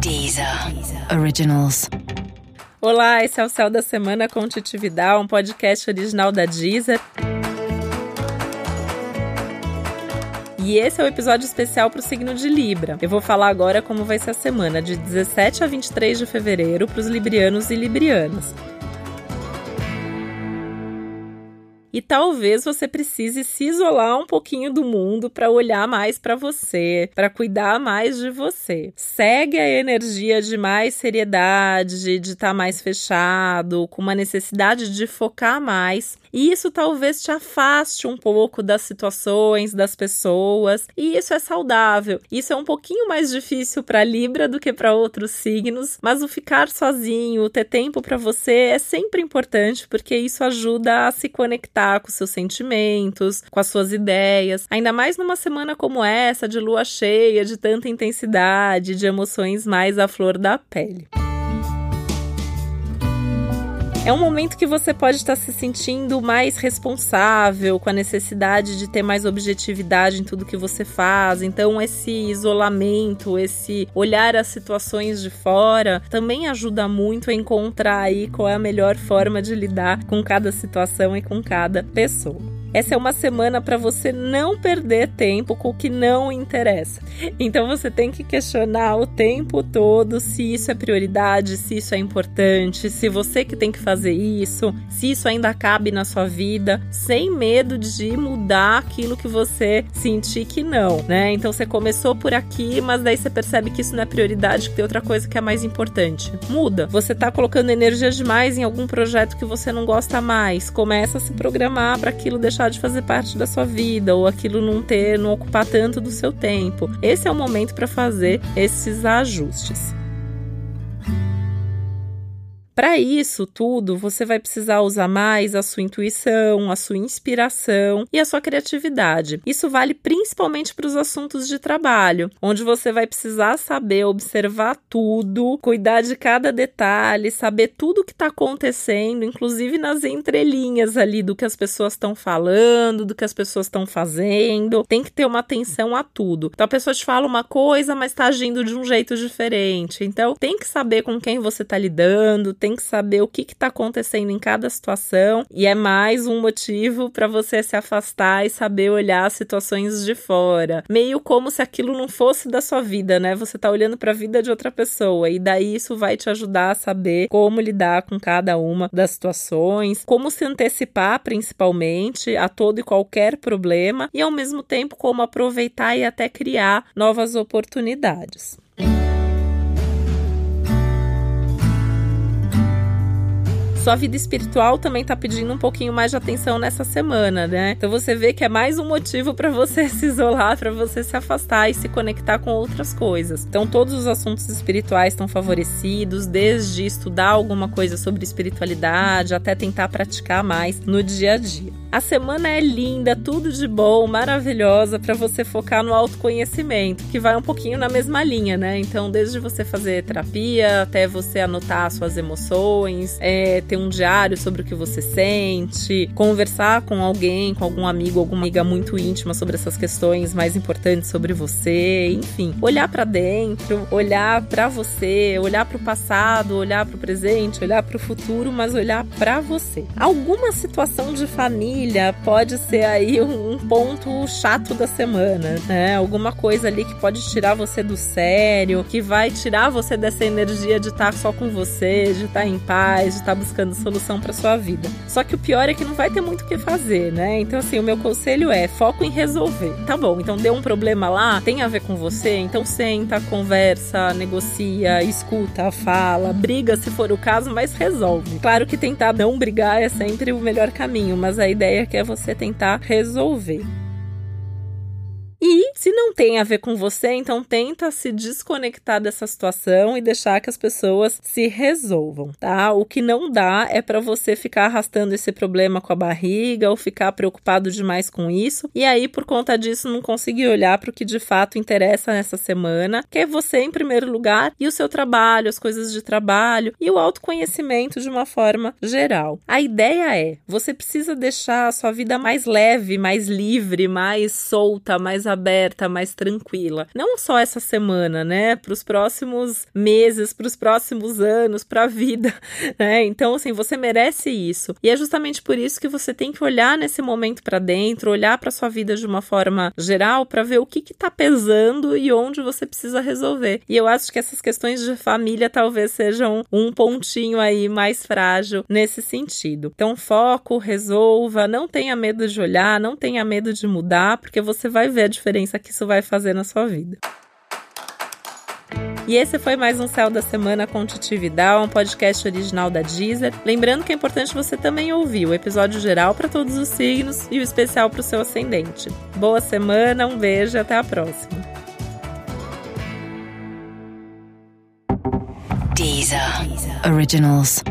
Deezer. Originals. Olá, esse é o Céu da Semana com Titividade, um podcast original da Deezer. E esse é o episódio especial para o signo de Libra. Eu vou falar agora como vai ser a semana de 17 a 23 de fevereiro para os librianos e librianas. E talvez você precise se isolar um pouquinho do mundo para olhar mais para você, para cuidar mais de você. Segue a energia de mais seriedade, de estar tá mais fechado, com uma necessidade de focar mais. E isso talvez te afaste um pouco das situações, das pessoas, e isso é saudável. Isso é um pouquinho mais difícil para Libra do que para outros signos, mas o ficar sozinho, o ter tempo para você é sempre importante porque isso ajuda a se conectar com seus sentimentos, com as suas ideias. Ainda mais numa semana como essa, de lua cheia, de tanta intensidade, de emoções mais à flor da pele. É um momento que você pode estar se sentindo mais responsável, com a necessidade de ter mais objetividade em tudo que você faz. Então, esse isolamento, esse olhar as situações de fora, também ajuda muito a encontrar aí qual é a melhor forma de lidar com cada situação e com cada pessoa. Essa é uma semana para você não perder tempo com o que não interessa. Então você tem que questionar o tempo todo se isso é prioridade, se isso é importante, se você que tem que fazer isso, se isso ainda cabe na sua vida, sem medo de mudar aquilo que você sentir que não, né? Então você começou por aqui, mas daí você percebe que isso não é prioridade, que tem outra coisa que é mais importante. Muda. Você tá colocando energia demais em algum projeto que você não gosta mais. Começa a se programar para aquilo deixar deixar de fazer parte da sua vida ou aquilo não ter, não ocupar tanto do seu tempo. Esse é o momento para fazer esses ajustes. Para isso tudo, você vai precisar usar mais a sua intuição, a sua inspiração e a sua criatividade. Isso vale principalmente para os assuntos de trabalho, onde você vai precisar saber observar tudo, cuidar de cada detalhe, saber tudo o que está acontecendo, inclusive nas entrelinhas ali do que as pessoas estão falando, do que as pessoas estão fazendo. Tem que ter uma atenção a tudo. Então a pessoa te fala uma coisa, mas está agindo de um jeito diferente. Então tem que saber com quem você está lidando tem que saber o que está acontecendo em cada situação e é mais um motivo para você se afastar e saber olhar situações de fora. Meio como se aquilo não fosse da sua vida, né? Você está olhando para a vida de outra pessoa e daí isso vai te ajudar a saber como lidar com cada uma das situações, como se antecipar principalmente a todo e qualquer problema e ao mesmo tempo como aproveitar e até criar novas oportunidades. Sua vida espiritual também tá pedindo um pouquinho mais de atenção nessa semana, né? Então você vê que é mais um motivo para você se isolar, para você se afastar e se conectar com outras coisas. Então todos os assuntos espirituais estão favorecidos, desde estudar alguma coisa sobre espiritualidade até tentar praticar mais no dia a dia. A semana é linda, tudo de bom, maravilhosa para você focar no autoconhecimento, que vai um pouquinho na mesma linha, né? Então, desde você fazer terapia até você anotar suas emoções, é, ter um diário sobre o que você sente, conversar com alguém, com algum amigo, alguma amiga muito íntima sobre essas questões mais importantes sobre você, enfim, olhar para dentro, olhar para você, olhar para o passado, olhar para o presente, olhar para o futuro, mas olhar para você. Alguma situação de família família pode ser aí um ponto chato da semana, né? Alguma coisa ali que pode tirar você do sério, que vai tirar você dessa energia de estar só com você, de estar em paz, de estar buscando solução para sua vida. Só que o pior é que não vai ter muito o que fazer, né? Então assim, o meu conselho é foco em resolver. Tá bom, então deu um problema lá, tem a ver com você, então senta, conversa, negocia, escuta, fala, briga se for o caso, mas resolve. Claro que tentar não brigar é sempre o melhor caminho, mas a ideia ideia que é você tentar resolver. Tem a ver com você, então tenta se desconectar dessa situação e deixar que as pessoas se resolvam, tá? O que não dá é para você ficar arrastando esse problema com a barriga ou ficar preocupado demais com isso e aí por conta disso não conseguir olhar para o que de fato interessa nessa semana, que é você em primeiro lugar e o seu trabalho, as coisas de trabalho e o autoconhecimento de uma forma geral. A ideia é, você precisa deixar a sua vida mais leve, mais livre, mais solta, mais aberta, mais tranquila. Não só essa semana, né? Para os próximos meses, para os próximos anos, para a vida, né? Então, assim, você merece isso. E é justamente por isso que você tem que olhar nesse momento para dentro, olhar para sua vida de uma forma geral para ver o que está pesando e onde você precisa resolver. E eu acho que essas questões de família talvez sejam um pontinho aí mais frágil nesse sentido. Então, foco, resolva, não tenha medo de olhar, não tenha medo de mudar, porque você vai ver a diferença que isso vai fazer na sua vida. E esse foi mais um Céu da Semana com Titi Vidal, um podcast original da Deezer. Lembrando que é importante você também ouvir o episódio geral para todos os signos e o especial para o seu ascendente. Boa semana, um beijo e até a próxima. Deezer. Originals.